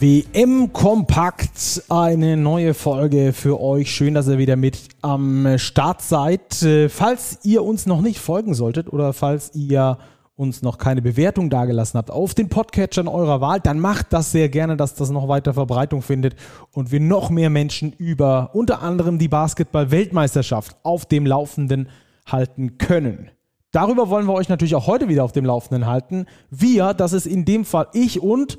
WM Kompakt, eine neue Folge für euch. Schön, dass ihr wieder mit am Start seid. Äh, falls ihr uns noch nicht folgen solltet oder falls ihr uns noch keine Bewertung dagelassen habt auf den Podcatchern eurer Wahl, dann macht das sehr gerne, dass das noch weiter Verbreitung findet und wir noch mehr Menschen über unter anderem die Basketball-Weltmeisterschaft auf dem Laufenden halten können. Darüber wollen wir euch natürlich auch heute wieder auf dem Laufenden halten. Wir, das ist in dem Fall ich und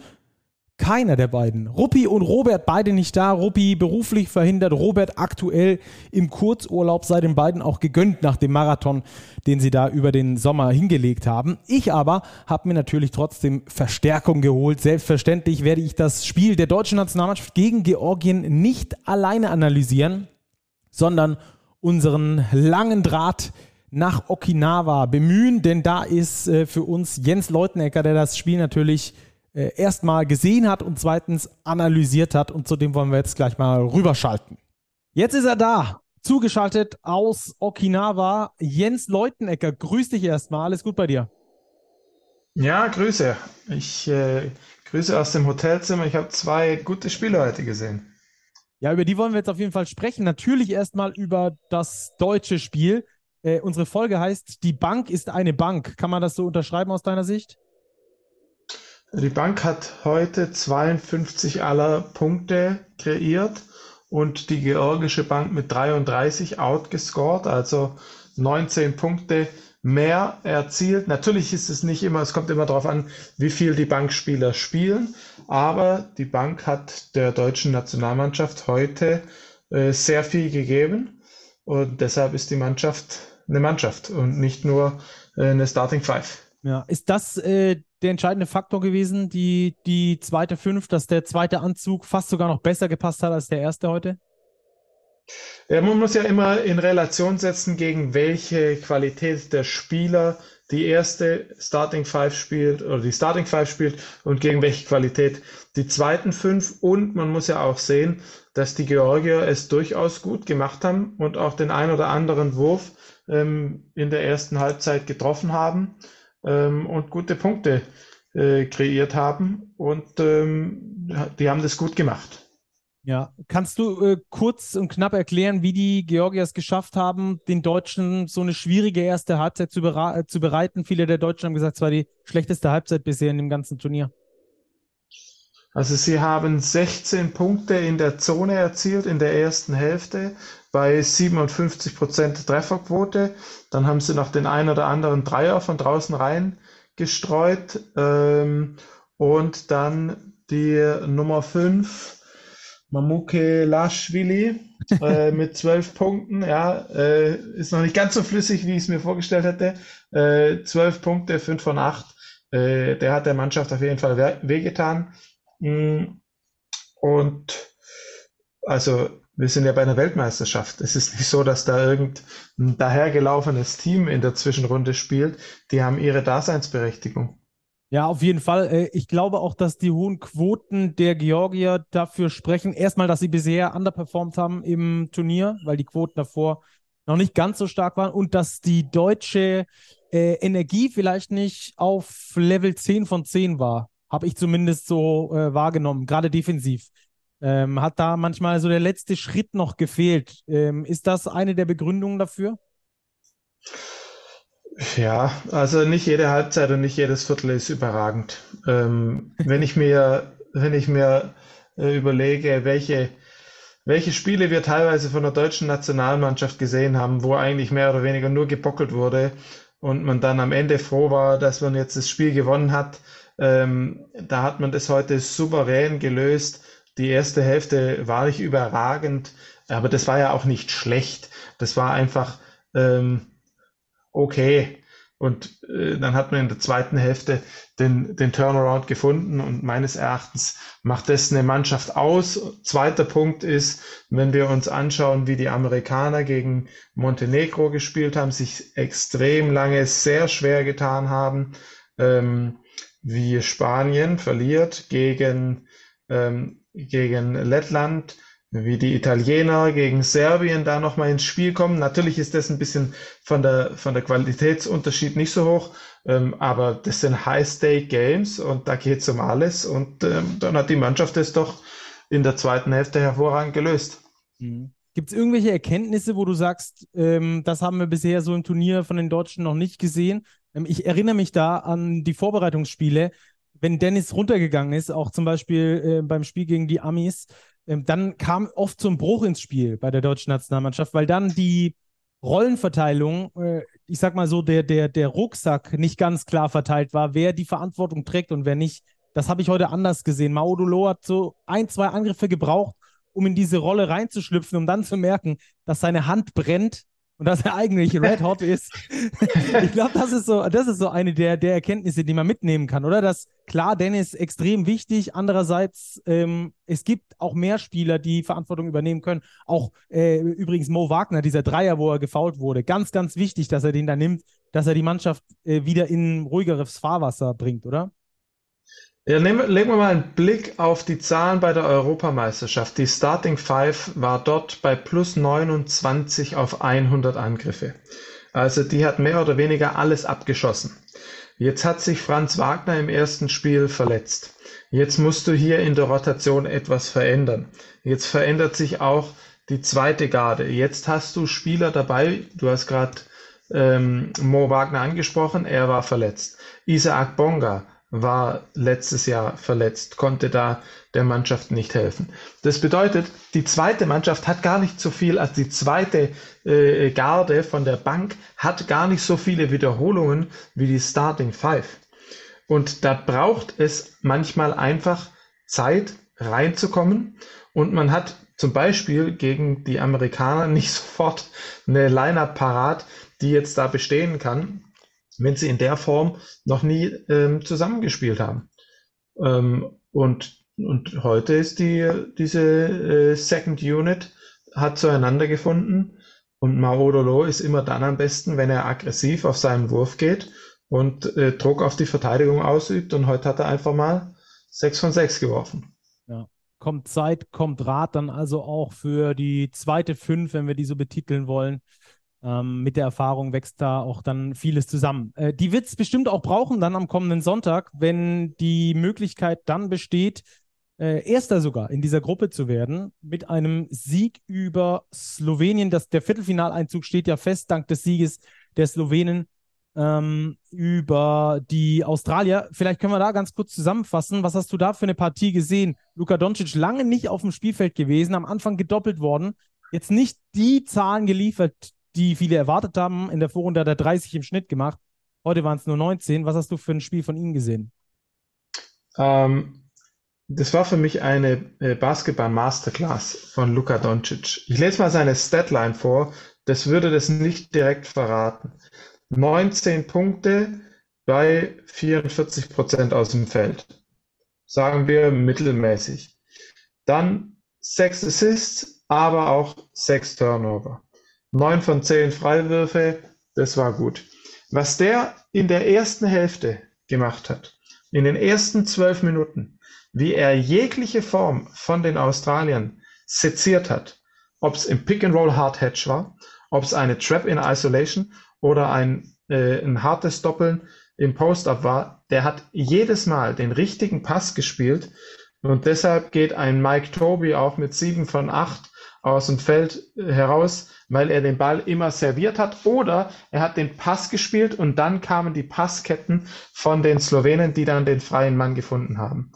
keiner der beiden. Ruppi und Robert beide nicht da. Ruppi beruflich verhindert, Robert aktuell im Kurzurlaub, sei den beiden auch gegönnt nach dem Marathon, den sie da über den Sommer hingelegt haben. Ich aber habe mir natürlich trotzdem Verstärkung geholt. Selbstverständlich werde ich das Spiel der deutschen Nationalmannschaft gegen Georgien nicht alleine analysieren, sondern unseren langen Draht nach Okinawa bemühen, denn da ist äh, für uns Jens Leutenecker, der das Spiel natürlich äh, erstmal gesehen hat und zweitens analysiert hat. Und zu dem wollen wir jetzt gleich mal rüberschalten. Jetzt ist er da, zugeschaltet aus Okinawa. Jens Leutenecker, grüß dich erstmal. Alles gut bei dir? Ja, Grüße. Ich äh, grüße aus dem Hotelzimmer. Ich habe zwei gute Spiele heute gesehen. Ja, über die wollen wir jetzt auf jeden Fall sprechen. Natürlich erstmal über das deutsche Spiel. Äh, unsere Folge heißt Die Bank ist eine Bank. Kann man das so unterschreiben aus deiner Sicht? Die Bank hat heute 52 aller Punkte kreiert und die georgische Bank mit 33 outgescored, also 19 Punkte mehr erzielt. Natürlich ist es nicht immer, es kommt immer darauf an, wie viel die Bankspieler spielen, aber die Bank hat der deutschen Nationalmannschaft heute äh, sehr viel gegeben und deshalb ist die Mannschaft eine Mannschaft und nicht nur äh, eine Starting Five. Ja, ist das äh, der entscheidende Faktor gewesen, die, die zweite Fünf, dass der zweite Anzug fast sogar noch besser gepasst hat als der erste heute? Ja, man muss ja immer in Relation setzen, gegen welche Qualität der Spieler die erste Starting Five spielt oder die Starting Five spielt und gegen welche Qualität die zweiten fünf. Und man muss ja auch sehen, dass die Georgier es durchaus gut gemacht haben und auch den ein oder anderen Wurf ähm, in der ersten Halbzeit getroffen haben ähm, und gute Punkte äh, kreiert haben. Und ähm, die haben das gut gemacht. Ja, kannst du äh, kurz und knapp erklären, wie die Georgier es geschafft haben, den Deutschen so eine schwierige erste Halbzeit zu, äh, zu bereiten? Viele der Deutschen haben gesagt, es war die schlechteste Halbzeit bisher in dem ganzen Turnier. Also sie haben 16 Punkte in der Zone erzielt in der ersten Hälfte bei 57 Prozent Trefferquote. Dann haben sie noch den ein oder anderen Dreier von draußen rein gestreut. Ähm, und dann die Nummer 5, Mamuke Lashvili äh, mit 12 Punkten. Ja, äh, ist noch nicht ganz so flüssig, wie ich es mir vorgestellt hätte. Äh, 12 Punkte, 5 von 8. Äh, der hat der Mannschaft auf jeden Fall wehgetan. Mm. Und also wir sind ja bei einer Weltmeisterschaft. Es ist nicht so, dass da irgendein dahergelaufenes Team in der Zwischenrunde spielt. Die haben ihre Daseinsberechtigung. Ja, auf jeden Fall. Äh, ich glaube auch, dass die hohen Quoten der Georgier dafür sprechen. Erstmal, dass sie bisher underperformed haben im Turnier, weil die Quoten davor noch nicht ganz so stark waren und dass die deutsche äh, Energie vielleicht nicht auf Level 10 von 10 war. Habe ich zumindest so äh, wahrgenommen, gerade defensiv. Ähm, hat da manchmal so der letzte Schritt noch gefehlt. Ähm, ist das eine der Begründungen dafür? Ja, also nicht jede Halbzeit und nicht jedes Viertel ist überragend. Ähm, wenn ich mir, wenn ich mir äh, überlege, welche, welche Spiele wir teilweise von der deutschen Nationalmannschaft gesehen haben, wo eigentlich mehr oder weniger nur gebockelt wurde und man dann am Ende froh war, dass man jetzt das Spiel gewonnen hat, ähm, da hat man das heute souverän gelöst die erste Hälfte war nicht überragend, aber das war ja auch nicht schlecht. Das war einfach ähm, okay. Und äh, dann hat man in der zweiten Hälfte den, den Turnaround gefunden und meines Erachtens macht das eine Mannschaft aus. Zweiter Punkt ist, wenn wir uns anschauen, wie die Amerikaner gegen Montenegro gespielt haben, sich extrem lange sehr schwer getan haben, ähm, wie Spanien verliert gegen ähm, gegen Lettland wie die Italiener gegen Serbien da nochmal ins Spiel kommen. Natürlich ist das ein bisschen von der, von der Qualitätsunterschied nicht so hoch, ähm, aber das sind High-Stake-Games und da geht es um alles und ähm, dann hat die Mannschaft es doch in der zweiten Hälfte hervorragend gelöst. Mhm. Gibt es irgendwelche Erkenntnisse, wo du sagst, ähm, das haben wir bisher so im Turnier von den Deutschen noch nicht gesehen? Ähm, ich erinnere mich da an die Vorbereitungsspiele, wenn Dennis runtergegangen ist, auch zum Beispiel äh, beim Spiel gegen die Amis, ähm, dann kam oft zum Bruch ins Spiel bei der deutschen Nationalmannschaft, weil dann die Rollenverteilung, äh, ich sag mal so, der, der, der Rucksack nicht ganz klar verteilt war, wer die Verantwortung trägt und wer nicht. Das habe ich heute anders gesehen. Maudolo hat so ein, zwei Angriffe gebraucht, um in diese Rolle reinzuschlüpfen, um dann zu merken, dass seine Hand brennt und dass er eigentlich red hot ist. ich glaube, das ist so, das ist so eine der, der Erkenntnisse, die man mitnehmen kann, oder? Dass klar, Dennis extrem wichtig. Andererseits, ähm, es gibt auch mehr Spieler, die Verantwortung übernehmen können. Auch äh, übrigens Mo Wagner, dieser Dreier, wo er gefault wurde, ganz, ganz wichtig, dass er den da nimmt, dass er die Mannschaft äh, wieder in ruhigeres Fahrwasser bringt, oder? Ja, nehmen, legen wir mal einen Blick auf die Zahlen bei der Europameisterschaft. Die Starting Five war dort bei plus 29 auf 100 Angriffe. Also die hat mehr oder weniger alles abgeschossen. Jetzt hat sich Franz Wagner im ersten Spiel verletzt. Jetzt musst du hier in der Rotation etwas verändern. Jetzt verändert sich auch die zweite Garde. Jetzt hast du Spieler dabei. Du hast gerade ähm, Mo Wagner angesprochen. Er war verletzt. Isaac Bonga war letztes Jahr verletzt, konnte da der Mannschaft nicht helfen. Das bedeutet, die zweite Mannschaft hat gar nicht so viel, als die zweite äh, Garde von der Bank hat gar nicht so viele Wiederholungen wie die Starting Five. Und da braucht es manchmal einfach Zeit reinzukommen und man hat zum Beispiel gegen die Amerikaner nicht sofort eine Line-Up parat, die jetzt da bestehen kann wenn sie in der Form noch nie ähm, zusammengespielt haben. Ähm, und, und heute ist die, diese äh, Second Unit hat zueinander gefunden und Maodolo ist immer dann am besten, wenn er aggressiv auf seinen Wurf geht und äh, Druck auf die Verteidigung ausübt. Und heute hat er einfach mal 6 von 6 geworfen. Ja. Kommt Zeit, kommt Rat dann also auch für die zweite Fünf, wenn wir die so betiteln wollen. Ähm, mit der Erfahrung wächst da auch dann vieles zusammen. Äh, die wird es bestimmt auch brauchen dann am kommenden Sonntag, wenn die Möglichkeit dann besteht, äh, Erster sogar in dieser Gruppe zu werden, mit einem Sieg über Slowenien. Das, der Viertelfinaleinzug steht ja fest, dank des Sieges der Slowenen ähm, über die Australier. Vielleicht können wir da ganz kurz zusammenfassen. Was hast du da für eine Partie gesehen? Luka Doncic lange nicht auf dem Spielfeld gewesen, am Anfang gedoppelt worden. Jetzt nicht die Zahlen geliefert, die viele erwartet haben. In der Vorrunde hat er 30 im Schnitt gemacht. Heute waren es nur 19. Was hast du für ein Spiel von ihm gesehen? Ähm, das war für mich eine äh, Basketball-Masterclass von Luka Doncic. Ich lese mal seine Statline vor. Das würde das nicht direkt verraten. 19 Punkte bei 44 Prozent aus dem Feld. Sagen wir mittelmäßig. Dann 6 Assists, aber auch 6 Turnover. 9 von 10 Freiwürfe, das war gut. Was der in der ersten Hälfte gemacht hat, in den ersten zwölf Minuten, wie er jegliche Form von den Australiern seziert hat, ob es im Pick and Roll Hard Hedge war, ob es eine Trap in Isolation oder ein, äh, ein hartes Doppeln im Post-Up war, der hat jedes Mal den richtigen Pass gespielt und deshalb geht ein Mike Toby auch mit sieben von acht aus dem Feld heraus, weil er den Ball immer serviert hat oder er hat den Pass gespielt und dann kamen die Passketten von den Slowenen, die dann den freien Mann gefunden haben.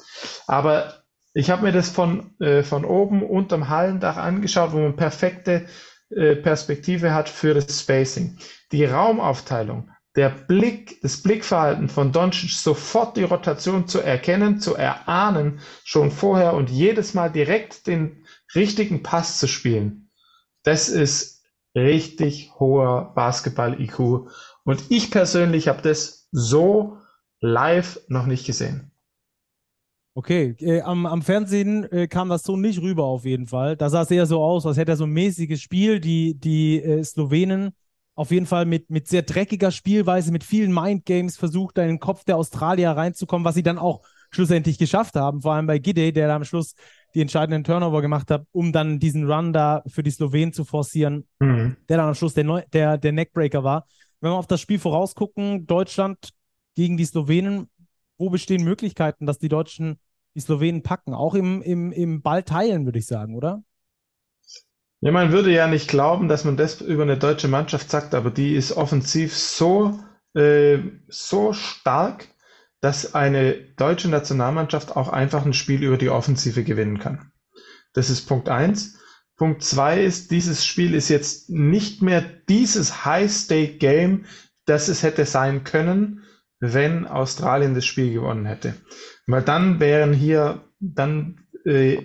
Aber ich habe mir das von, äh, von oben unterm Hallendach angeschaut, wo man perfekte äh, Perspektive hat für das Spacing. Die Raumaufteilung, der Blick, das Blickverhalten von Doncic, sofort die Rotation zu erkennen, zu erahnen, schon vorher und jedes Mal direkt den richtigen Pass zu spielen, das ist richtig hoher Basketball-IQ. Und ich persönlich habe das so live noch nicht gesehen. Okay, äh, am, am Fernsehen äh, kam das so nicht rüber auf jeden Fall. Da sah es eher so aus, als hätte er so ein mäßiges Spiel. Die, die äh, Slowenen auf jeden Fall mit, mit sehr dreckiger Spielweise, mit vielen Mindgames versucht, da in den Kopf der Australier reinzukommen, was sie dann auch schlussendlich geschafft haben. Vor allem bei Gide, der da am Schluss die entscheidenden Turnover gemacht hat, um dann diesen Run da für die Slowenen zu forcieren, mhm. der dann am Schluss der, Neu der, der Neckbreaker war. Wenn wir auf das Spiel vorausgucken, Deutschland gegen die Slowenen, wo bestehen Möglichkeiten, dass die Deutschen die Slowenen packen? Auch im, im, im Ball teilen, würde ich sagen, oder? Ja, man würde ja nicht glauben, dass man das über eine deutsche Mannschaft sagt, aber die ist offensiv so, äh, so stark, dass eine deutsche Nationalmannschaft auch einfach ein Spiel über die Offensive gewinnen kann. Das ist Punkt eins. Punkt zwei ist, dieses Spiel ist jetzt nicht mehr dieses High-Stake-Game, das es hätte sein können, wenn Australien das Spiel gewonnen hätte. Weil dann wären hier, dann äh,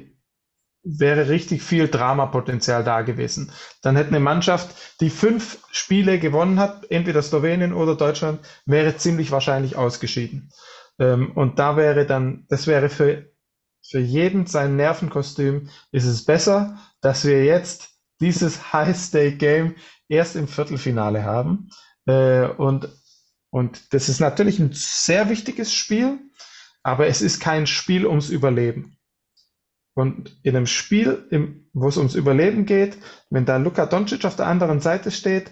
wäre richtig viel Dramapotenzial da gewesen. Dann hätte eine Mannschaft, die fünf Spiele gewonnen hat, entweder Slowenien oder Deutschland, wäre ziemlich wahrscheinlich ausgeschieden. Ähm, und da wäre dann, das wäre für, für jeden sein Nervenkostüm, ist es besser, dass wir jetzt dieses High-Stake-Game erst im Viertelfinale haben. Äh, und, und das ist natürlich ein sehr wichtiges Spiel, aber es ist kein Spiel ums Überleben. Und in einem Spiel, im, wo es ums Überleben geht, wenn da Luka Doncic auf der anderen Seite steht,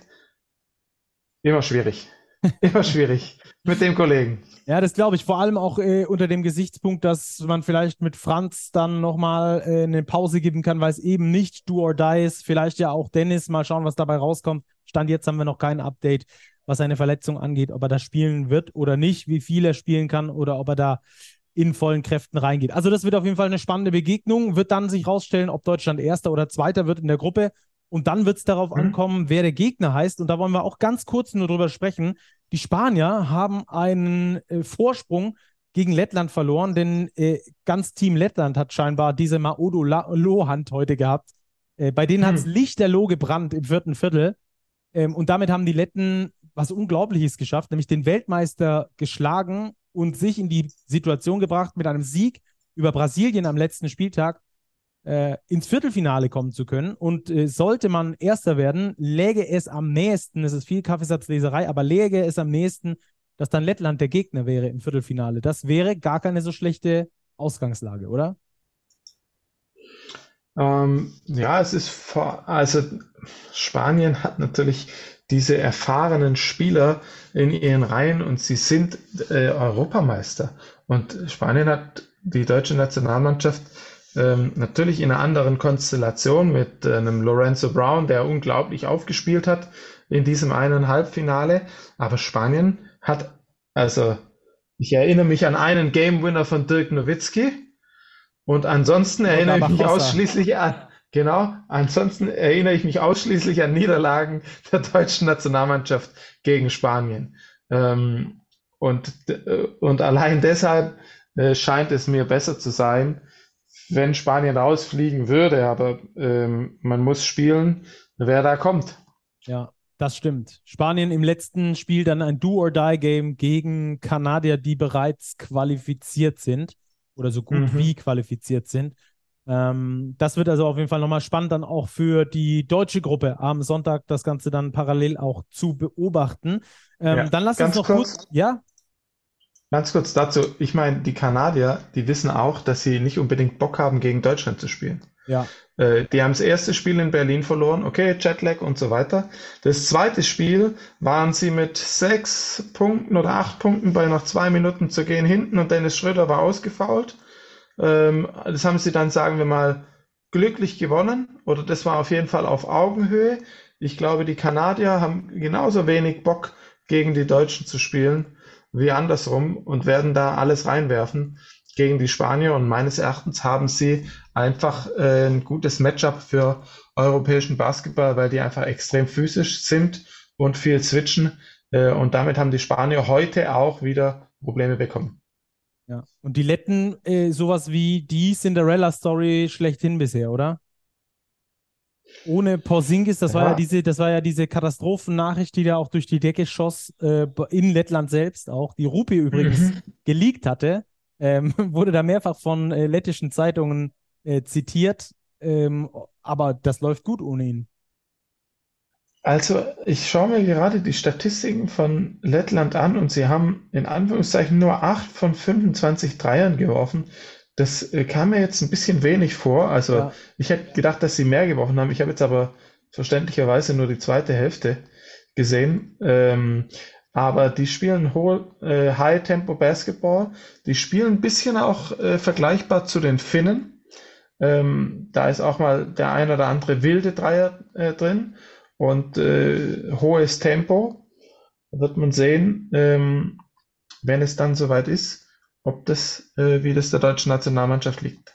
immer schwierig. Immer schwierig mit dem Kollegen. Ja, das glaube ich. Vor allem auch äh, unter dem Gesichtspunkt, dass man vielleicht mit Franz dann nochmal äh, eine Pause geben kann, weil es eben nicht do or die ist. Vielleicht ja auch Dennis. Mal schauen, was dabei rauskommt. Stand jetzt haben wir noch kein Update, was seine Verletzung angeht, ob er da spielen wird oder nicht, wie viel er spielen kann oder ob er da in vollen Kräften reingeht. Also das wird auf jeden Fall eine spannende Begegnung. Wird dann sich rausstellen, ob Deutschland Erster oder Zweiter wird in der Gruppe. Und dann wird es darauf mhm. ankommen, wer der Gegner heißt. Und da wollen wir auch ganz kurz nur drüber sprechen. Die Spanier haben einen äh, Vorsprung gegen Lettland verloren, denn äh, ganz Team Lettland hat scheinbar diese Maodo Lohand heute gehabt. Äh, bei denen mhm. hat es lichterloh gebrannt im vierten Viertel. Ähm, und damit haben die Letten was Unglaubliches geschafft, nämlich den Weltmeister geschlagen und sich in die Situation gebracht, mit einem Sieg über Brasilien am letzten Spieltag äh, ins Viertelfinale kommen zu können. Und äh, sollte man Erster werden, läge es am nächsten, es ist viel Kaffeesatzleserei, aber läge es am nächsten, dass dann Lettland der Gegner wäre im Viertelfinale. Das wäre gar keine so schlechte Ausgangslage, oder? Ähm, ja, es ist vor, also Spanien hat natürlich diese erfahrenen Spieler in ihren Reihen und sie sind äh, Europameister. Und Spanien hat die deutsche Nationalmannschaft ähm, natürlich in einer anderen Konstellation mit äh, einem Lorenzo Brown, der unglaublich aufgespielt hat in diesem einen Halbfinale. Aber Spanien hat, also ich erinnere mich an einen Game Winner von Dirk Nowitzki und ansonsten erinnere ich mich ausschließlich an Genau. Ansonsten erinnere ich mich ausschließlich an Niederlagen der deutschen Nationalmannschaft gegen Spanien. Ähm, und, äh, und allein deshalb äh, scheint es mir besser zu sein, wenn Spanien rausfliegen würde. Aber ähm, man muss spielen, wer da kommt. Ja, das stimmt. Spanien im letzten Spiel dann ein Do-or-Die-Game gegen Kanadier, die bereits qualifiziert sind oder so gut mhm. wie qualifiziert sind. Ähm, das wird also auf jeden Fall nochmal spannend, dann auch für die deutsche Gruppe am Sonntag das Ganze dann parallel auch zu beobachten. Ähm, ja, dann lass uns noch kurz, kurz, ja? Ganz kurz dazu, ich meine, die Kanadier, die wissen auch, dass sie nicht unbedingt Bock haben, gegen Deutschland zu spielen. Ja. Äh, die haben das erste Spiel in Berlin verloren, okay, Jetlag und so weiter. Das zweite Spiel waren sie mit sechs Punkten oder acht Punkten bei noch zwei Minuten zu gehen hinten und Dennis Schröder war ausgefault. Ähm, das haben sie dann, sagen wir mal, glücklich gewonnen oder das war auf jeden Fall auf Augenhöhe. Ich glaube, die Kanadier haben genauso wenig Bock, gegen die Deutschen zu spielen wie andersrum und werden da alles reinwerfen gegen die Spanier. Und meines Erachtens haben sie einfach äh, ein gutes Matchup für europäischen Basketball, weil die einfach extrem physisch sind und viel switchen. Äh, und damit haben die Spanier heute auch wieder Probleme bekommen. Ja. Und die Letten, äh, sowas wie die Cinderella-Story schlechthin bisher, oder? Ohne Porzingis, das ja. war ja diese, das war ja diese Katastrophennachricht, die da auch durch die Decke schoss, äh, in Lettland selbst auch, die Rupi übrigens mhm. geleakt hatte, ähm, wurde da mehrfach von äh, lettischen Zeitungen äh, zitiert, ähm, aber das läuft gut ohne ihn. Also, ich schaue mir gerade die Statistiken von Lettland an und sie haben in Anführungszeichen nur 8 von 25 Dreiern geworfen. Das äh, kam mir jetzt ein bisschen wenig vor. Also Ja. ich hätte gedacht, dass sie mehr geworfen haben. Ich habe jetzt aber verständlicherweise nur die zweite Hälfte gesehen. Ähm, aber die spielen hohe, äh, High-Tempo-Basketball. Die spielen ein bisschen auch äh, vergleichbar zu den Finnen. Ähm, da ist auch mal der ein oder andere wilde Dreier äh, drin und äh, hohes Tempo. Wird man sehen, ähm, wenn es dann soweit ist, ob das, äh, wie das der deutschen Nationalmannschaft liegt.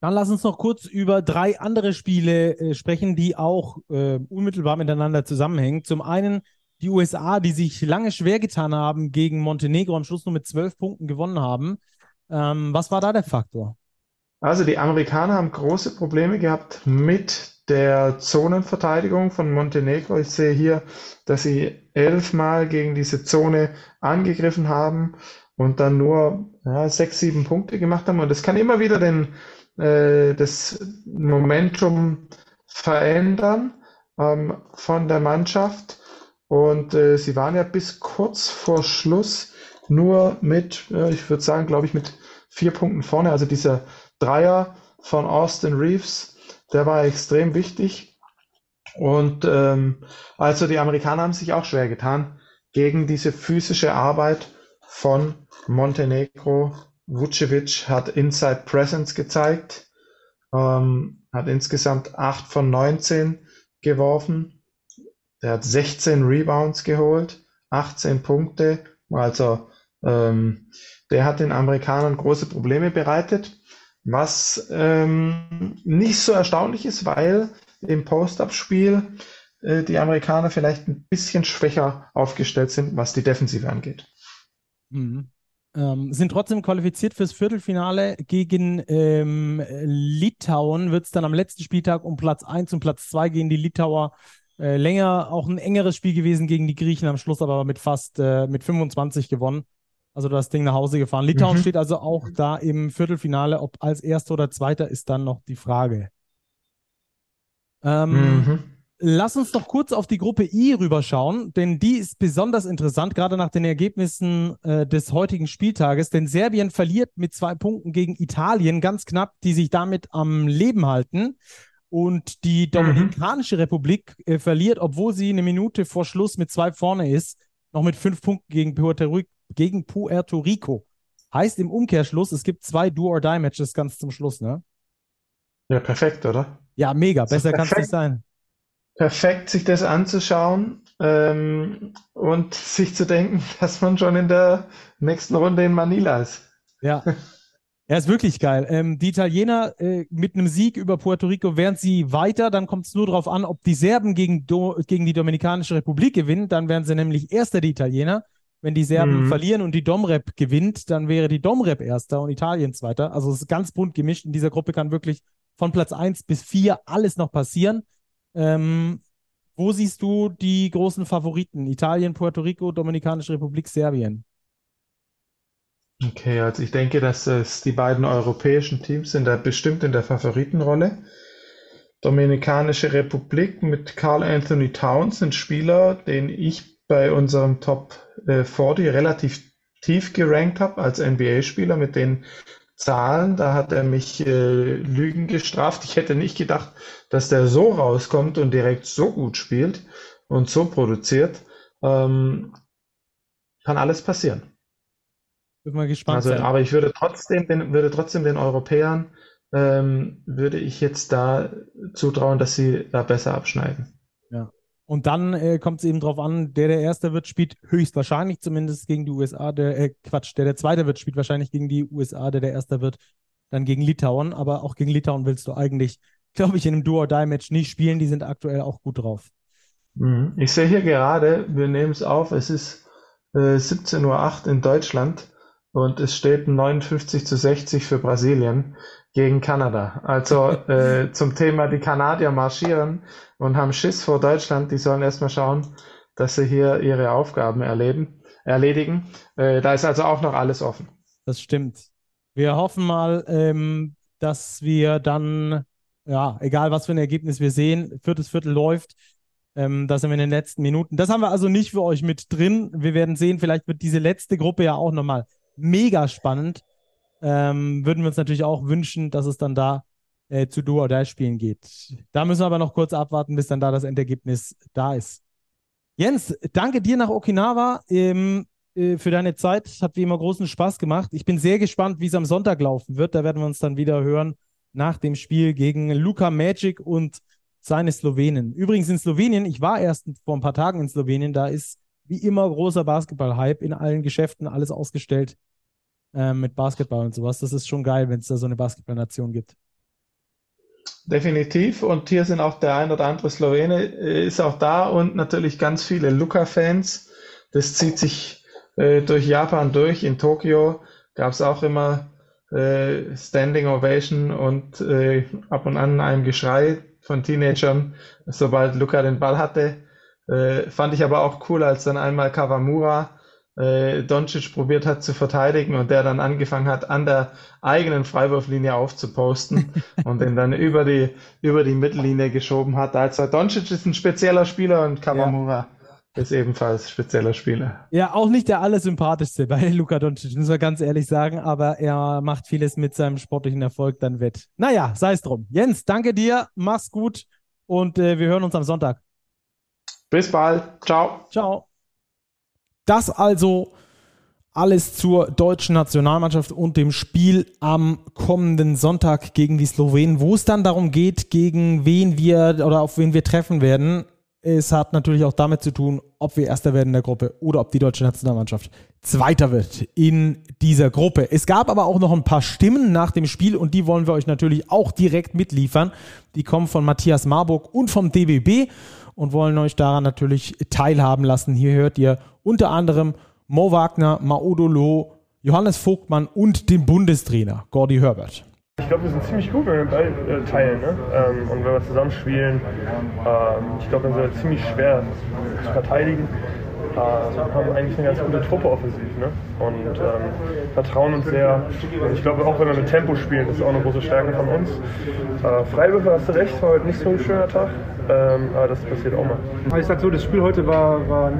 Dann lass uns noch kurz über drei andere Spiele äh, sprechen, die auch äh, unmittelbar miteinander zusammenhängen. Zum einen die USA, die sich lange schwer getan haben gegen Montenegro, am Schluss nur mit zwölf Punkten gewonnen haben. Ähm, was war da der Faktor? Also die Amerikaner haben große Probleme gehabt mit der Zonenverteidigung von Montenegro. Ich sehe hier, dass sie elfmal gegen diese Zone angegriffen haben und dann nur ja, sechs, sieben Punkte gemacht haben. Und das kann immer wieder den, äh, das Momentum verändern ähm, von der Mannschaft. Und äh, sie waren ja bis kurz vor Schluss nur mit, äh, ich würde sagen, glaube ich, mit vier Punkten vorne. Also dieser Dreier von Austin Reeves, der war extrem wichtig. Und ähm, also die Amerikaner haben sich auch schwer getan gegen diese physische Arbeit von Montenegro. Vucevic hat Inside Presence gezeigt, ähm, hat insgesamt 8 von 19 geworfen. Der hat 16 Rebounds geholt, 18 Punkte. Also ähm, der hat den Amerikanern große Probleme bereitet, was ähm, nicht so erstaunlich ist, weil im Post-Up-Spiel äh, die Amerikaner vielleicht ein bisschen schwächer aufgestellt sind, was die Defensive angeht. Mhm. Ähm, sind trotzdem qualifiziert fürs Viertelfinale. Gegen ähm, Litauen wird es dann am letzten Spieltag um Platz 1 und Platz 2 gehen. Die Litauer äh, länger, auch ein engeres Spiel gewesen gegen die Griechen, am Schluss aber mit fast äh, mit 25 gewonnen. Also das Ding nach Hause gefahren. Litauen Mhm. steht also auch da im Viertelfinale. Ob als Erster oder Zweiter ist dann noch die Frage. Ähm, Mhm. Lass uns doch kurz auf die Gruppe I rüberschauen, denn die ist besonders interessant, gerade nach den Ergebnissen äh, des heutigen Spieltages. Denn Serbien verliert mit zwei Punkten gegen Italien ganz knapp, die sich damit am Leben halten. Und die Dominikanische Republik äh, verliert, obwohl sie eine Minute vor Schluss mit zwei vorne ist, noch mit fünf Punkten gegen Puerto, Ri- gegen Puerto Rico. Heißt im Umkehrschluss, es gibt zwei Do-or-Die-Matches ganz zum Schluss, ne? Ja, perfekt, oder? Ja, mega. So Besser kann es nicht sein. Perfekt, sich das anzuschauen ähm, und sich zu denken, dass man schon in der nächsten Runde in Manila ist. Ja. Ja, ist wirklich geil. Ähm, die Italiener äh, mit einem Sieg über Puerto Rico wären sie weiter. Dann kommt es nur darauf an, ob die Serben gegen, Do gegen die Dominikanische Republik gewinnen. Dann wären sie nämlich Erster, die Italiener. Wenn die Serben Mhm. verlieren und die Domrep gewinnt, dann wäre die Domrep Erster und Italien Zweiter. Also es ist ganz bunt gemischt. In dieser Gruppe kann wirklich von Platz 1 bis 4 alles noch passieren. Ähm, wo siehst du die großen Favoriten? Italien, Puerto Rico, Dominikanische Republik, Serbien. Okay, also ich denke, dass es die beiden europäischen Teams sind da bestimmt in der Favoritenrolle. Dominikanische Republik mit Carl Anthony Towns, ein Spieler, den ich bei unserem Top äh, 40 relativ tief gerankt habe als NBA-Spieler mit den Zahlen. Da hat er mich äh, Lügen gestraft. Ich hätte nicht gedacht, dass der so rauskommt und direkt so gut spielt und so produziert. Ähm, kann alles passieren. Bin mal gespannt Also, sein. aber ich würde trotzdem den, würde trotzdem den Europäern, ähm, würde ich jetzt da zutrauen, dass sie da besser abschneiden. Und dann äh, kommt es eben drauf an, der, der Erster wird, spielt höchstwahrscheinlich zumindest gegen die USA. Der, äh, Quatsch, der, der Zweite wird, spielt wahrscheinlich gegen die USA. Der, der Erster wird, dann gegen Litauen. Aber auch gegen Litauen willst du eigentlich, glaube ich, in einem Do-or-Die-Match nicht spielen. Die sind aktuell auch gut drauf. Mhm. Ich sehe hier gerade, wir nehmen es auf, es ist äh, 17.08 Uhr in Deutschland und es steht 59 zu 60 für Brasilien gegen Kanada. Also äh, zum Thema, die Kanadier marschieren und haben Schiss vor Deutschland, die sollen erstmal schauen, dass sie hier ihre Aufgaben erleben, erledigen. Äh, da ist also auch noch alles offen. Das stimmt. Wir hoffen mal, ähm, dass wir dann, ja, egal was für ein Ergebnis wir sehen, viertes Viertel läuft. Ähm, da sind wir in den letzten Minuten. Das haben wir also nicht für euch mit drin. Wir werden sehen, vielleicht wird diese letzte Gruppe ja auch nochmal mega spannend. ähm, würden wir uns natürlich auch wünschen, dass es dann da äh, zu Do or spielen geht. Da müssen wir aber noch kurz abwarten, bis dann da das Endergebnis da ist. Jens, danke dir nach Okinawa ähm, äh, für deine Zeit. Hat wie immer großen Spaß gemacht. Ich bin sehr gespannt, wie es am Sonntag laufen wird. Da werden wir uns dann wieder hören nach dem Spiel gegen Luka Magic und seine Slowenen. Übrigens in Slowenien, ich war erst vor ein paar Tagen in Slowenien, da ist wie immer großer Basketball-Hype in allen Geschäften, alles ausgestellt äh, mit Basketball und sowas. Das ist schon geil, wenn es da so eine Basketball-Nation gibt. Definitiv. Und hier sind auch der ein oder andere Slowene äh, ist auch da und natürlich ganz viele Luca-Fans. Das zieht sich äh, durch Japan durch. In Tokio gab es auch immer äh, Standing Ovation und äh, ab und an ein Geschrei von Teenagern, sobald Luca den Ball hatte. Äh, fand ich aber auch cool, als dann einmal Kawamura äh, Doncic probiert hat zu verteidigen und der dann angefangen hat, an der eigenen Freiwurflinie aufzuposten und den dann über die, über die Mittellinie geschoben hat. Also Doncic ist ein spezieller Spieler und Kawamura ja. ist ebenfalls spezieller Spieler. Ja, auch nicht der allersympathischste bei Luka Doncic, muss man ganz ehrlich sagen, aber er macht vieles mit seinem sportlichen Erfolg dann wett. Naja, sei es drum. Jens, danke dir, mach's gut und äh, wir hören uns am Sonntag. Bis bald. Ciao. Ciao. Das also alles zur deutschen Nationalmannschaft und dem Spiel am kommenden Sonntag gegen die Slowenen, wo es dann darum geht, gegen wen wir oder auf wen wir treffen werden. Es hat natürlich auch damit zu tun, ob wir Erster werden in der Gruppe oder ob die deutsche Nationalmannschaft Zweiter wird in dieser Gruppe. Es gab aber auch noch ein paar Stimmen nach dem Spiel und die wollen wir euch natürlich auch direkt mitliefern. Die kommen von Matthias Marburg und vom DBB und wollen euch daran natürlich teilhaben lassen. Hier hört ihr unter anderem Mo Wagner, Maudolo, Johannes Vogtmann und den Bundestrainer Gordy Herbert. Ich glaube, wir sind ziemlich gut, wenn wir äh, teilen ne? Ähm, und wenn wir zusammen spielen. Ähm, ich glaube, dann sind wir ziemlich schwer zu verteidigen. Äh, haben eigentlich eine ganz gute Truppe offensiv ne? und ähm, vertrauen uns sehr. Ich glaube, auch wenn wir mit Tempo spielen, ist auch eine große Stärke von uns. Äh, Freiwürfe hast du recht, war heute nicht so ein schöner Tag, ähm, aber das passiert auch mal. Ich sag so, das Spiel heute war, war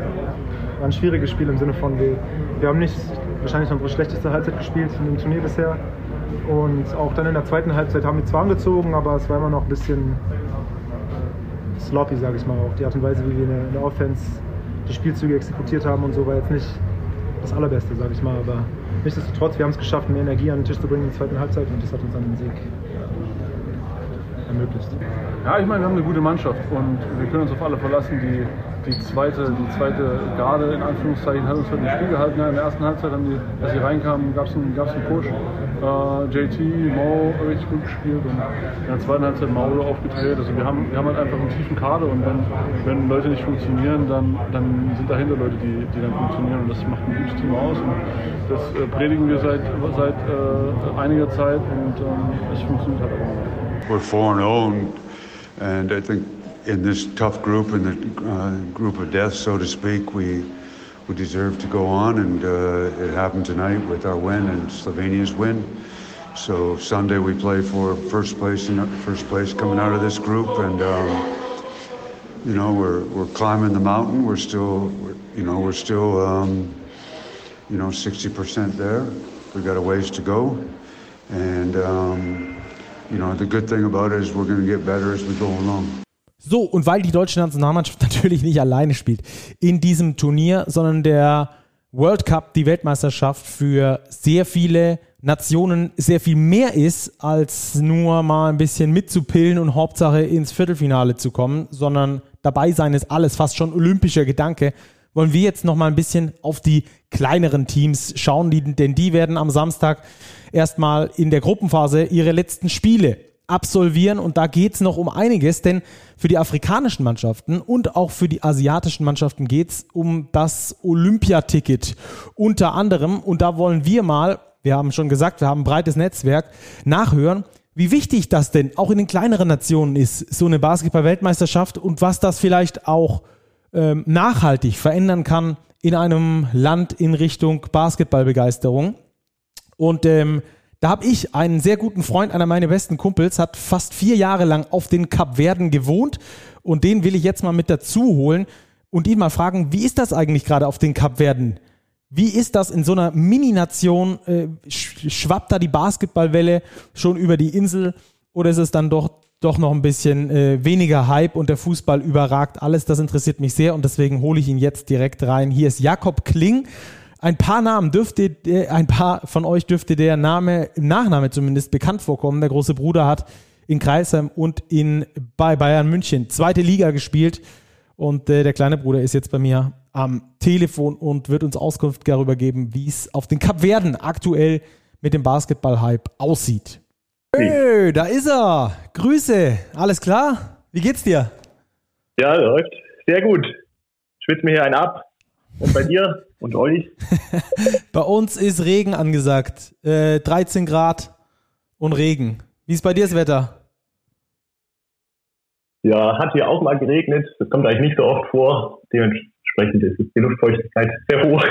war ein schwieriges Spiel im Sinne von, wir, wir haben nicht wahrscheinlich unsere schlechteste Halbzeit gespielt in dem Turnier bisher. Und auch dann in der zweiten Halbzeit haben wir zwar angezogen, aber es war immer noch ein bisschen sloppy, sage ich mal. Auch die Art und Weise, wie wir in der Offense die Spielzüge exekutiert haben und so, war jetzt nicht das Allerbeste, sage ich mal. Aber nichtsdestotrotz, wir haben es geschafft, mehr Energie an den Tisch zu bringen in der zweiten Halbzeit und das hat uns dann den Sieg ermöglicht. Ja, ich meine, wir haben eine gute Mannschaft und wir können uns auf alle verlassen, die die zweite, die zweite Garde in Anführungszeichen hat uns heute ein Spiel gehalten. Ja, in der ersten Halbzeit, haben die, als sie reinkamen, gab es einen, einen Push. Äh, JT, Mo richtig gut gespielt und in der zweiten Halbzeit Mauro aufgedreht. Also wir haben, wir haben halt einfach einen tiefen Kader und wenn, wenn Leute nicht funktionieren, dann, dann sind dahinter Leute, die, die dann funktionieren und das macht ein gutes Team aus. Und das äh, predigen wir seit, seit äh, einiger Zeit und ähm, es funktioniert halt auch. We're 4-0 and I think in this tough group, in the uh, group of death, so to speak, we we deserve to go on, and uh, it happened tonight with our win and Slovenia's win. So Sunday we play for first place in first place coming out of this group, and um, you know we're we're climbing the mountain. We're still, we're, you know, we're still, um, you know, 60% there. We got a ways to go, and um, you know the good thing about it is we're going to get better as we go along. So, und weil die deutsche Nationalmannschaft natürlich nicht alleine spielt in diesem Turnier, sondern der World Cup, die Weltmeisterschaft für sehr viele Nationen sehr viel mehr ist, als nur mal ein bisschen mitzupillen und Hauptsache ins Viertelfinale zu kommen, sondern dabei sein ist alles, fast schon olympischer Gedanke, wollen wir jetzt noch mal ein bisschen auf die kleineren Teams schauen, denn die werden am Samstag erstmal in der Gruppenphase ihre letzten Spiele absolvieren. Und da geht es noch um einiges, denn für die afrikanischen Mannschaften und auch für die asiatischen Mannschaften geht es um das Olympiaticket unter anderem. Und da wollen wir mal, wir haben schon gesagt, wir haben ein breites Netzwerk, nachhören, wie wichtig das denn auch in den kleineren Nationen ist, so eine Basketball-Weltmeisterschaft und was das vielleicht auch ähm, nachhaltig verändern kann in einem Land in Richtung Basketballbegeisterung. Und ähm, da habe ich einen sehr guten Freund, einer meiner besten Kumpels, hat fast vier Jahre lang auf den Kapverden gewohnt und den will ich jetzt mal mit dazu holen und ihn mal fragen, wie ist das eigentlich gerade auf den Kapverden? Wie ist das in so einer Mini-Nation? Äh, schwappt da die Basketballwelle schon über die Insel oder ist es dann doch, doch noch ein bisschen äh, weniger Hype und der Fußball überragt alles? Das interessiert mich sehr und deswegen hole ich ihn jetzt direkt rein. Hier ist Jakob Kling. Ein paar Namen dürfte, ein paar von euch dürfte der Name, im Nachname zumindest bekannt vorkommen. Der große Bruder hat in Kreisheim und in, bei Bayern München zweite Liga gespielt und äh, der kleine Bruder ist jetzt bei mir am Telefon und wird uns Auskunft darüber geben, wie es auf den Kapverden aktuell mit dem Basketball-Hype aussieht. Hey, da ist er. Grüße. Alles klar? Wie geht's dir? Ja, läuft. Sehr gut. Schwitze mir hier einen ab. Und bei dir und euch? bei uns ist Regen angesagt. Äh, 13 Grad und Regen. Wie ist bei dir das Wetter? Ja, hat hier auch mal geregnet. Das kommt eigentlich nicht so oft vor. Dementsprechend ist die Luftfeuchtigkeit sehr hoch.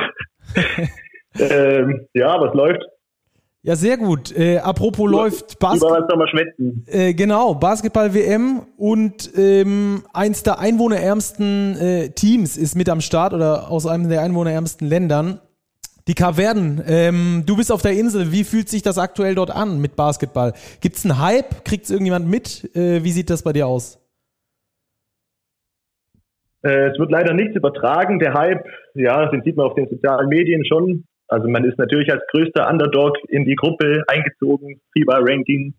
ähm, ja, was läuft? Ja, sehr gut. Äh, apropos über, läuft Basketball. Über was schwätzen? Äh, genau, Basketball-WM und ähm, eins der einwohnerärmsten äh, Teams ist mit am Start oder aus einem der einwohnerärmsten Ländern. Die Kapverden, ähm, du bist auf der Insel. Wie fühlt sich das aktuell dort an mit Basketball? Gibt es einen Hype? Kriegt es irgendjemand mit? Äh, wie sieht das bei dir aus? Äh, es wird leider nichts übertragen. Der Hype, ja, den sieht man auf den sozialen Medien schon. Also man ist natürlich als größter Underdog in die Gruppe eingezogen. FIBA-Ranking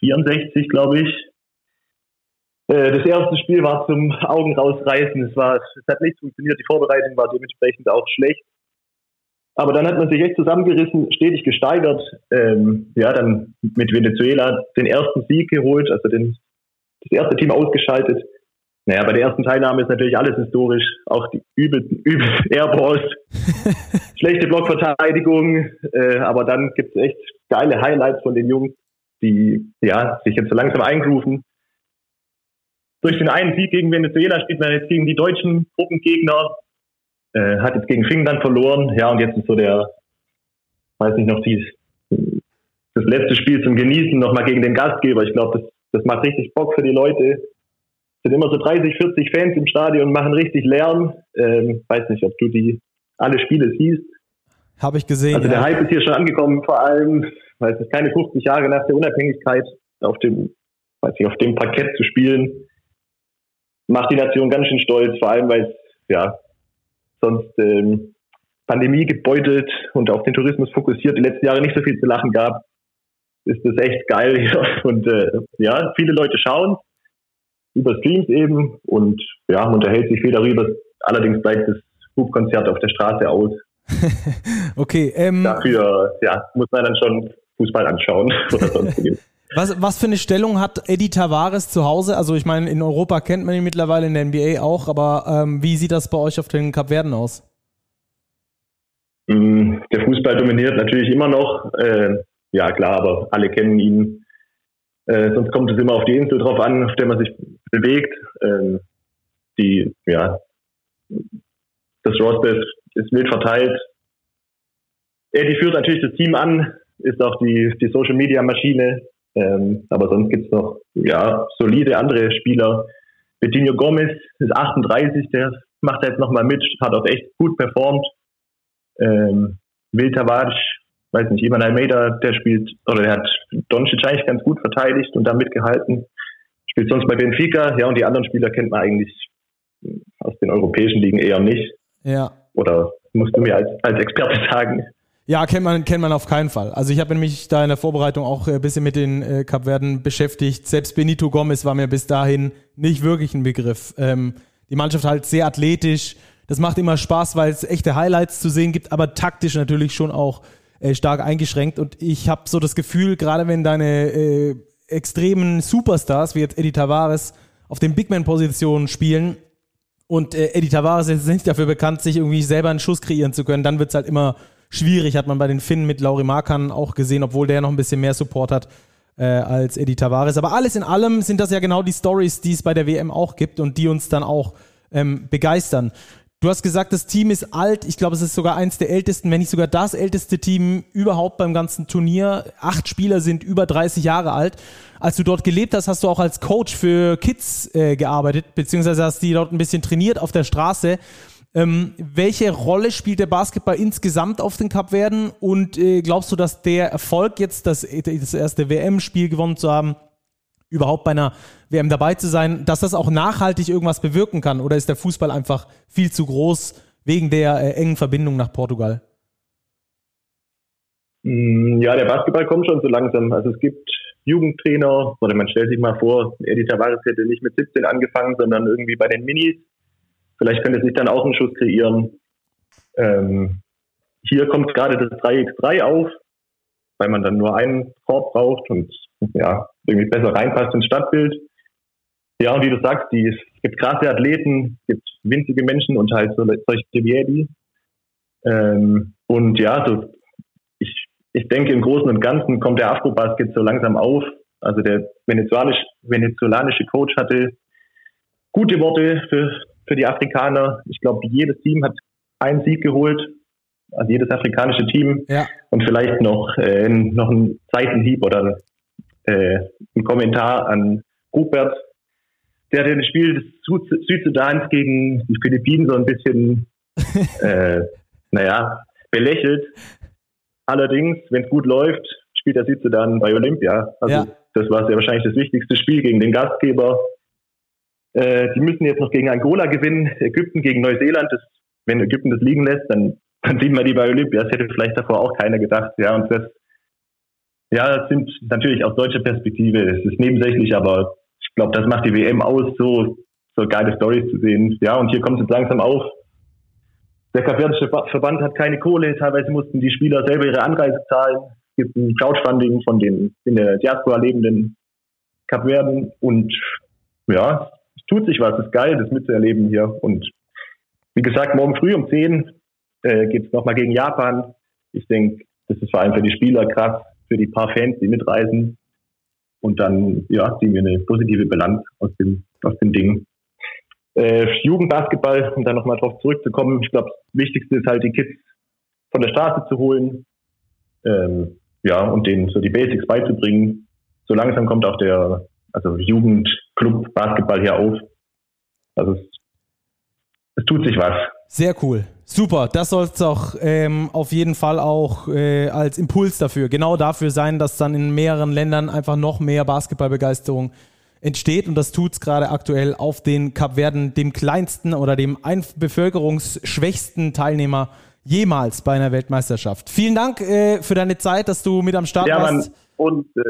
64, glaube ich. Äh, das erste Spiel war zum Augen rausreißen. Es, war, es hat nicht funktioniert. Die Vorbereitung war dementsprechend auch schlecht. Aber dann hat man sich echt zusammengerissen, stetig gesteigert. Ähm, ja, dann mit Venezuela den ersten Sieg geholt, also den, das erste Team ausgeschaltet. Naja, bei der ersten Teilnahme ist natürlich alles historisch. Auch die übelsten, übelsten Airballs, schlechte Blockverteidigung. Äh, aber dann gibt es echt geile Highlights von den Jungs, die ja, sich jetzt so langsam eingrooven. Durch den einen Sieg gegen Venezuela spielt man jetzt gegen die deutschen Gruppengegner. Äh, hat jetzt gegen Finnland verloren. Ja, und jetzt ist so der, weiß nicht noch, die, das letzte Spiel zum Genießen nochmal gegen den Gastgeber. Ich glaube, das, das macht richtig Bock für die Leute sind immer so 30, 40 Fans im Stadion und machen richtig Lärm. Ähm, weiß nicht, ob du die alle Spiele siehst. Habe ich gesehen. Also der Hype ist hier schon angekommen, vor allem, weil es ist keine 50 Jahre nach der Unabhängigkeit auf dem, weiß nicht, auf dem Parkett zu spielen, macht die Nation ganz schön stolz, vor allem weil es ja sonst ähm, Pandemie gebeutelt und auf den Tourismus fokussiert, die letzten Jahre nicht so viel zu lachen gab, ist das echt geil hier. Und äh, ja, viele Leute schauen über Streams eben und ja, man unterhält sich viel darüber. Allerdings bleibt das Hubkonzert auf der Straße aus. okay. Ähm, Dafür ja, muss man dann schon Fußball anschauen oder sonstiges. Was, was für eine Stellung hat Eddie Tavares zu Hause? Also ich meine, in Europa kennt man ihn mittlerweile, in der NBA auch, aber ähm, wie sieht das bei euch auf den Kapverden aus? Mm, der Fußball dominiert natürlich immer noch. Äh, ja klar, aber alle kennen ihn. Äh, sonst kommt es immer auf die Insel drauf an, auf der man sich bewegt. Ähm, die, ja, das Roster ist, wild verteilt. Eddie führt natürlich das Team an, ist auch die, die Social Media Maschine. Ähm, aber sonst gibt's noch ja, solide andere Spieler. Betinho Gomez ist 38, der macht jetzt nochmal mit, hat auch echt gut performt. Ähm, Will Tavares weiß nicht, Ivan Almeida, der spielt, oder der hat Doncic eigentlich ganz gut verteidigt und da mitgehalten. Spielt sonst bei Benfica, ja, und die anderen Spieler kennt man eigentlich aus den europäischen Ligen eher nicht. Ja. Oder musst du mir als, als Experte sagen? Ja, kennt man, kennt man auf keinen Fall. Also ich habe mich da in der Vorbereitung auch ein bisschen mit den äh, Kapverden beschäftigt. Selbst Benito Gomez war mir bis dahin nicht wirklich ein Begriff. Ähm, die Mannschaft halt sehr athletisch. Das macht immer Spaß, weil es echte Highlights zu sehen gibt, aber taktisch natürlich schon auch äh, stark eingeschränkt. Und ich habe so das Gefühl, gerade wenn deine äh, extremen Superstars wie jetzt Eddie Tavares auf den Bigman-Positionen spielen und äh, Eddie Tavares ist nicht dafür bekannt, sich irgendwie selber einen Schuss kreieren zu können, dann wird es halt immer schwierig, hat man bei den Finnen mit Lauri Markan auch gesehen, obwohl der noch ein bisschen mehr Support hat äh, als Eddie Tavares. Aber alles in allem sind das ja genau die Stories, die es bei der WM auch gibt und die uns dann auch ähm, begeistern. Du hast gesagt, das Team ist alt. Ich glaube, es ist sogar eins der ältesten, wenn nicht sogar das älteste Team überhaupt beim ganzen Turnier. Acht Spieler sind über 30 Jahre alt. Als du dort gelebt hast, hast du auch als Coach für Kids äh, gearbeitet, beziehungsweise hast die dort ein bisschen trainiert auf der Straße. Ähm, welche Rolle spielt der Basketball insgesamt auf den Kapverden und äh, glaubst du, dass der Erfolg jetzt, das, das erste WM-Spiel gewonnen zu haben, überhaupt bei einer WM dabei zu sein, dass das auch nachhaltig irgendwas bewirken kann? Oder ist der Fußball einfach viel zu groß wegen der äh, engen Verbindung nach Portugal? Mm, ja, der Basketball kommt schon so langsam. Also es gibt Jugendtrainer, oder man stellt sich mal vor, Eddie Tavares hätte nicht mit 17 angefangen, sondern irgendwie bei den Minis. Vielleicht könnte sich dann auch ein Schuss kreieren. Ähm, hier kommt gerade das 3x3 auf, weil man dann nur einen Korb braucht und ja, irgendwie besser reinpasst ins Stadtbild. Ja, und wie du sagst, die, es gibt krasse Athleten, es gibt winzige Menschen und halt so, solche Eddie. Ähm, und ja, so, ich ich denke, im Großen und Ganzen kommt der Afro-Basket so langsam auf. Also der venezolanisch, venezolanische Coach hatte gute Worte für, für die Afrikaner. Ich glaube, jedes Team hat einen Sieg geholt, also jedes afrikanische Team. Ja. Und vielleicht noch, äh, noch ein Seitenhieb oder äh, ein Kommentar an Rupert, der hat das Spiel des Südsudans gegen die Philippinen so ein bisschen, äh, naja, belächelt. Allerdings, wenn es gut läuft, spielt der Südsudan bei Olympia. Also ja. das war sehr wahrscheinlich das wichtigste Spiel gegen den Gastgeber. Äh, die müssen jetzt noch gegen Angola gewinnen, Ägypten gegen Neuseeland. Das, wenn Ägypten das liegen lässt, dann, dann sieht man die bei Olympia. Das hätte vielleicht davor auch keiner gedacht. Ja, und das, ja, das sind natürlich aus deutscher Perspektive, es ist nebensächlich, aber ich glaube, das macht die WM aus, so, so geile Stories zu sehen. Ja, und hier kommt es jetzt langsam auf der kapverdische Verband hat keine Kohle, teilweise mussten die Spieler selber ihre Anreise zahlen. Es gibt ein Crowdfunding von den in der Diaspora lebenden Kapverden und ja, es tut sich was, es ist geil, das mitzuerleben hier. Und wie gesagt, morgen früh um 10 äh, geht es nochmal gegen Japan. Ich denke, das ist vor allem für die Spieler krass, für die paar Fans, die mitreisen. Und dann ja, ziehen wir eine positive Bilanz aus dem, aus dem Ding. Äh, Jugendbasketball, um da nochmal drauf zurückzukommen, ich glaube, das Wichtigste ist halt, die Kids von der Straße zu holen, ähm, ja, und denen so die Basics beizubringen. So langsam kommt auch der, also Jugendclub Basketball hier auf. Also es, es tut sich was. Sehr cool. Super, das soll es doch ähm, auf jeden Fall auch äh, als Impuls dafür, genau dafür sein, dass dann in mehreren Ländern einfach noch mehr Basketballbegeisterung entsteht und das tut es gerade aktuell auf den Kapverden, dem kleinsten oder dem bevölkerungsschwächsten Teilnehmer jemals bei einer Weltmeisterschaft. Vielen Dank äh, für deine Zeit, dass du mit am Start ja, warst. Und äh,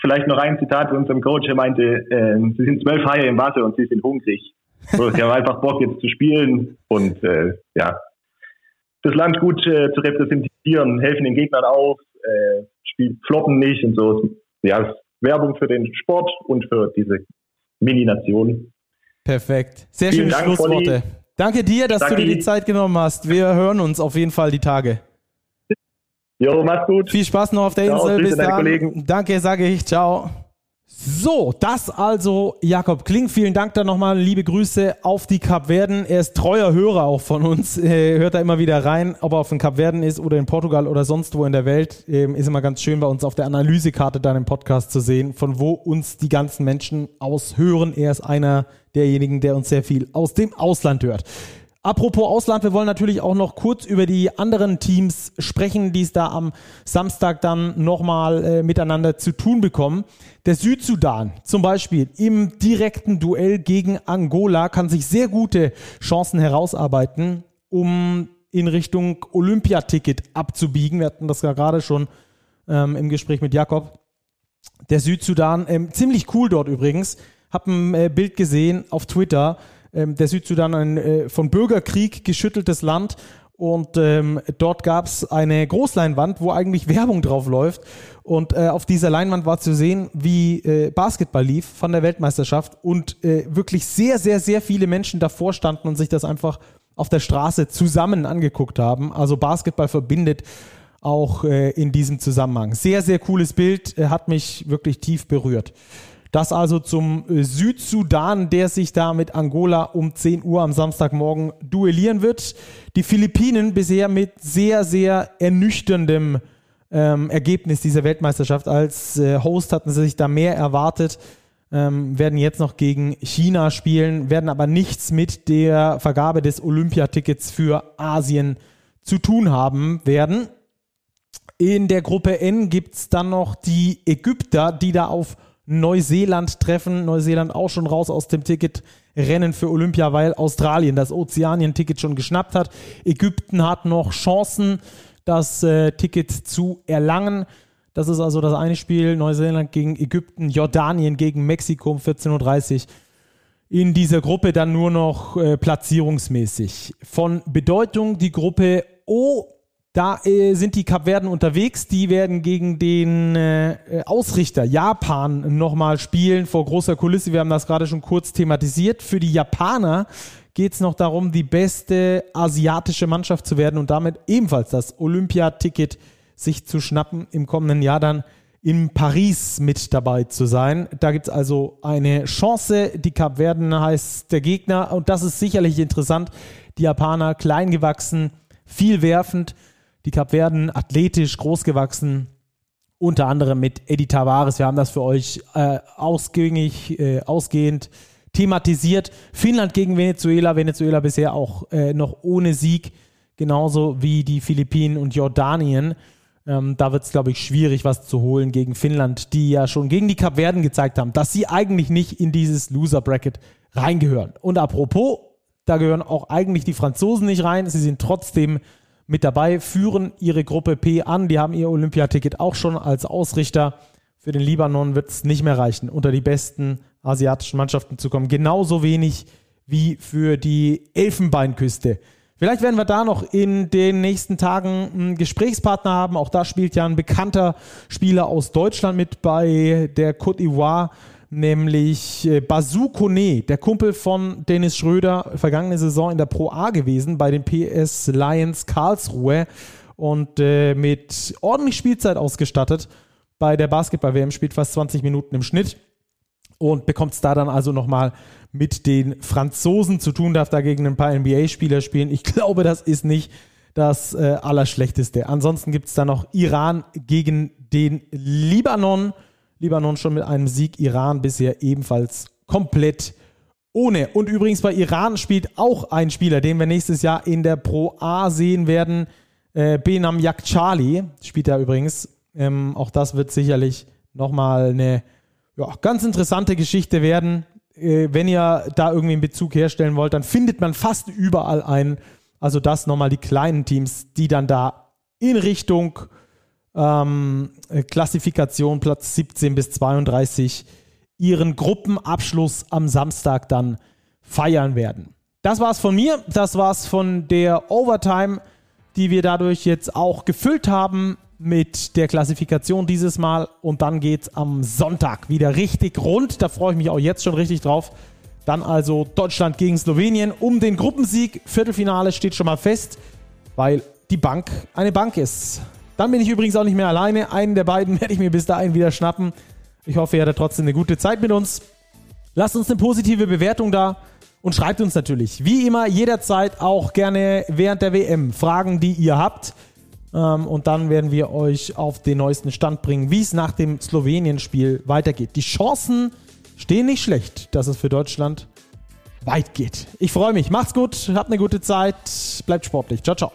vielleicht noch ein Zitat von unserem Coach, er meinte, äh, sie sind zwölf Haie im Wasser und sie sind hungrig. So, sie haben einfach Bock jetzt zu spielen und äh, ja, das Land gut äh, zu repräsentieren, helfen den Gegnern auf, äh, spielen, floppen nicht und so. Ja, Werbung für den Sport und für diese Mini-Nation. Perfekt. Sehr Vielen schöne Dank, Schlussworte. Polly. Danke dir, dass Danke. du dir die Zeit genommen hast. Wir hören uns auf jeden Fall die Tage. Jo, mach's gut. Viel Spaß noch auf der Ciao, Insel. Bis dann. Danke, sage ich. Ciao. So, das also Jakob Kling. Vielen Dank dann nochmal. Liebe Grüße auf die Kapverden. Er ist treuer Hörer auch von uns. Äh, hört da immer wieder rein, ob er auf den Kapverden ist oder in Portugal oder sonst wo in der Welt. Ähm, ist immer ganz schön bei uns auf der Analysekarte dann im Podcast zu sehen, von wo uns die ganzen Menschen aus hören. Er ist einer derjenigen, der uns sehr viel aus dem Ausland hört. Apropos Ausland, wir wollen natürlich auch noch kurz über die anderen Teams sprechen, die es da am Samstag dann nochmal äh, miteinander zu tun bekommen. Der Südsudan zum Beispiel im direkten Duell gegen Angola kann sich sehr gute Chancen herausarbeiten, um in Richtung Olympiaticket abzubiegen. Wir hatten das ja gerade schon ähm, im Gespräch mit Jakob. Der Südsudan, ähm, ziemlich cool dort übrigens. Hab ein äh, Bild gesehen auf Twitter ähm, der Südsudan ein äh, von Bürgerkrieg geschütteltes Land und ähm, dort gab es eine Großleinwand, wo eigentlich Werbung drauf läuft. Und äh, auf dieser Leinwand war zu sehen, wie äh, Basketball lief von der Weltmeisterschaft und äh, wirklich sehr, sehr, sehr viele Menschen davor standen und sich das einfach auf der Straße zusammen angeguckt haben. Also Basketball verbindet auch äh, in diesem Zusammenhang. Sehr, sehr cooles Bild, äh, hat mich wirklich tief berührt. Das also zum äh, Südsudan, der sich da mit Angola um 10 Uhr am Samstagmorgen duellieren wird. Die Philippinen bisher mit sehr, sehr ernüchterndem ähm, Ergebnis dieser Weltmeisterschaft. Als äh, Host hatten sie sich da mehr erwartet. ähm, werden jetzt noch gegen China spielen, werden aber nichts mit der Vergabe des Olympiatickets für Asien zu tun haben werden. In der Gruppe N gibt es dann noch die Ägypter, die da auf Neuseeland treffen. Neuseeland auch schon raus aus dem Ticketrennen für Olympia, weil Australien das Ozeanien-Ticket schon geschnappt hat. Ägypten hat noch Chancen, das äh, Ticket zu erlangen. Das ist also das eine Spiel. Neuseeland gegen Ägypten, Jordanien gegen Mexiko um 14.30 Uhr. In dieser Gruppe dann nur noch äh, platzierungsmäßig. Von Bedeutung die Gruppe O da äh, sind die Kapverden unterwegs. Die werden gegen den äh, Ausrichter Japan nochmal spielen vor großer Kulisse. Wir haben das gerade schon kurz thematisiert. Für die Japaner geht es noch darum, die beste asiatische Mannschaft zu werden und damit ebenfalls das Olympiaticket sich zu schnappen, im kommenden Jahr dann in Paris mit dabei zu sein. Da gibt es also eine Chance. Die Kapverden heißt der Gegner und das ist sicherlich interessant. Die Japaner klein gewachsen, viel werfend die Kapverden athletisch groß gewachsen, unter anderem mit Eddie Tavares. Wir haben das für euch äh, ausgängig, äh, ausgehend thematisiert. Finnland gegen Venezuela. Venezuela bisher auch äh, noch ohne Sieg, genauso wie die Philippinen und Jordanien. Ähm, da wird es, glaube ich, schwierig, was zu holen gegen Finnland, die ja schon gegen die Kapverden gezeigt haben, dass sie eigentlich nicht in dieses Loser-Bracket reingehören. Und apropos, da gehören auch eigentlich die Franzosen nicht rein. Sie sind trotzdem mit dabei, führen ihre Gruppe P an. Die haben ihr Olympiaticket auch schon als Ausrichter. Für den Libanon wird es nicht mehr reichen, unter die besten asiatischen Mannschaften zu kommen. Genauso wenig wie für die Elfenbeinküste. Vielleicht werden wir da noch in den nächsten Tagen einen Gesprächspartner haben. Auch da spielt ja ein bekannter Spieler aus Deutschland mit bei der Côte d'Ivoire nämlich äh, Bazou Kone, der Kumpel von Dennis Schröder, vergangene Saison in der Pro A gewesen bei den PS Lions Karlsruhe und äh, mit ordentlich Spielzeit ausgestattet bei der Basketball-WM, spielt fast 20 Minuten im Schnitt und bekommt es da dann also nochmal mit den Franzosen zu tun, darf da gegen ein paar NBA-Spieler spielen. Ich glaube, das ist nicht das äh, Allerschlechteste. Ansonsten gibt es da noch Iran gegen den Libanon. Libanon schon mit einem Sieg, Iran bisher ebenfalls komplett ohne. Und übrigens bei Iran spielt auch ein Spieler, den wir nächstes Jahr in der Pro A sehen werden. Äh, Benam Yakchali spielt da übrigens. Ähm, auch das wird sicherlich nochmal eine ja, ganz interessante Geschichte werden. Äh, wenn ihr da irgendwie einen Bezug herstellen wollt, dann findet man fast überall einen. Also das nochmal die kleinen Teams, die dann da in Richtung ähm, Klassifikation Platz 17 bis 32 ihren Gruppenabschluss am Samstag dann feiern werden. Das war's von mir, das war's von der Overtime, die wir dadurch jetzt auch gefüllt haben mit der Klassifikation dieses Mal und dann geht's am Sonntag wieder richtig rund. Da freue ich mich auch jetzt schon richtig drauf. Dann also Deutschland gegen Slowenien um den Gruppensieg. Viertelfinale steht schon mal fest, weil die Bank eine Bank ist. Dann bin ich übrigens auch nicht mehr alleine. Einen der beiden werde ich mir bis dahin wieder schnappen. Ich hoffe, ihr hattet trotzdem eine gute Zeit mit uns. Lasst uns eine positive Bewertung da und schreibt uns natürlich, wie immer, jederzeit auch gerne während der WM Fragen, die ihr habt. Ähm, und dann werden wir euch auf den neuesten Stand bringen, wie es nach dem Slowenien-Spiel weitergeht. Die Chancen stehen nicht schlecht, dass es für Deutschland weit geht. Ich freue mich. Macht's gut, habt eine gute Zeit, bleibt sportlich. Ciao, ciao.